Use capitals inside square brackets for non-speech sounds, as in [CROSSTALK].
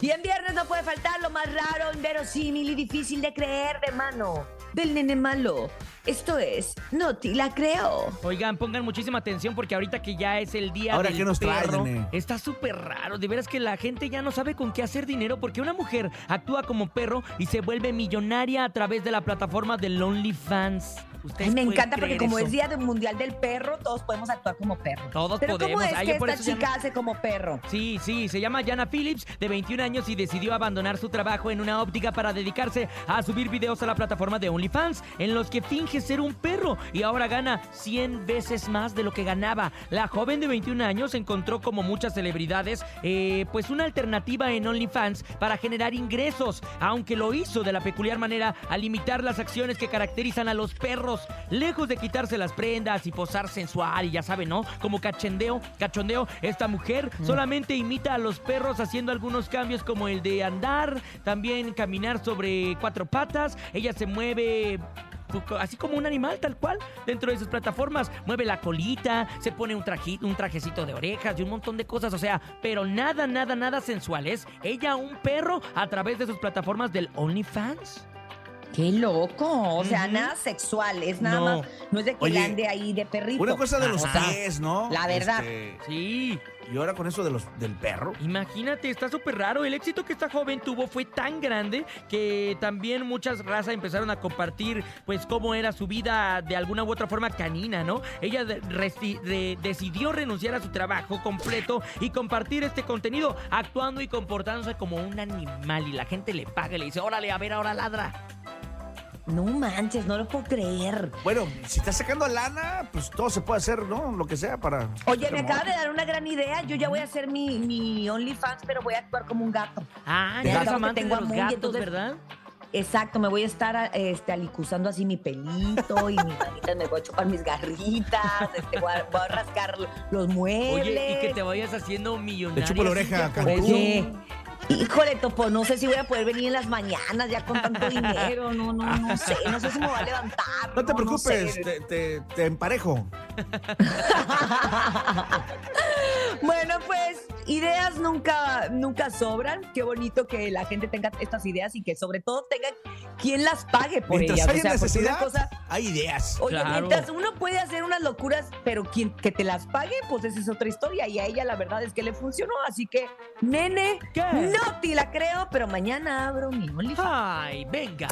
Y en viernes no puede faltar lo más raro, inverosímil y difícil de creer de mano del nene malo. Esto es, no te la creo. Oigan, pongan muchísima atención porque ahorita que ya es el día Ahora, del ¿qué nos trae, perro, nene? está súper raro. De veras que la gente ya no sabe con qué hacer dinero porque una mujer actúa como perro y se vuelve millonaria a través de la plataforma del OnlyFans. ¿Ustedes Ay, me encanta porque como eso? es Día del Mundial del Perro, todos podemos actuar como perro. Todos Pero ¿cómo podemos. es Ay, que esta chica hace como perro? Sí, sí, se llama Jana Phillips, de 21 años y decidió abandonar su trabajo en una óptica para dedicarse a subir videos a la plataforma de OnlyFans, en los que finge ser un perro y ahora gana 100 veces más de lo que ganaba. La joven de 21 años encontró, como muchas celebridades, eh, pues una alternativa en OnlyFans para generar ingresos, aunque lo hizo de la peculiar manera al limitar las acciones que caracterizan a los perros, lejos de quitarse las prendas y posar sensual y ya saben, ¿no? Como cachondeo, cachondeo, esta mujer solamente imita a los perros haciendo algunos cambios como el de andar, también caminar sobre cuatro patas, ella se mueve así como un animal tal cual dentro de sus plataformas. Mueve la colita se pone un trajito un trajecito de orejas y un montón de cosas o sea pero nada nada nada sensual. Es ella un perro a través de sus plataformas del OnlyFans ¡Qué loco! O sea, nada sexual, es nada No. más, no es de que Oye, le ande ahí de perrito. Una cosa de los pies, ¿no? la verdad. Este, sí y ahora con eso de los del perro. Imagínate, está súper raro. El éxito que esta joven tuvo fue tan grande que también muchas razas empezaron a compartir, pues, cómo era su vida de alguna u otra forma canina, ¿no? Ella de- resti- de- decidió renunciar a su trabajo completo y compartir este contenido, actuando y comportándose como un animal. Y la gente le paga y le dice, órale, a ver, ahora ladra. No manches, no lo puedo creer. Bueno, si estás sacando lana, pues todo se puede hacer, ¿no? Lo que sea para. Oye, me acaba de dar una gran idea. Yo ya voy a hacer mi, mi OnlyFans, pero voy a actuar como un gato. Ah, Ya eres sabes que amante de tengo a los gatos, entonces- ¿verdad? Exacto, me voy a estar este, alicuzando así mi pelito y mis manitas, me voy a chupar mis garritas, este, voy, a, voy a rascar los muebles. Oye, y que te vayas haciendo millonario. Te chupo la oreja, Cancún. Oye, híjole, Topo, no sé si voy a poder venir en las mañanas ya con tanto dinero. No, no, no sé. No sé si me va a levantar. No te preocupes, sé. te, te- te emparejo. [LAUGHS] bueno, pues ideas nunca, nunca sobran. Qué bonito que la gente tenga estas ideas y que sobre todo tenga quien las pague por Mientras ellas. haya O sea, necesidad, cosa- hay ideas. Oye, Claro. mientras uno puede hacer unas locuras, pero quien que te las pague, pues esa es otra historia. Y a ella la verdad es que le funcionó. Así que, nene, ¿Qué? no te la creo, pero mañana abro mi OnlyFans. Ay, venga.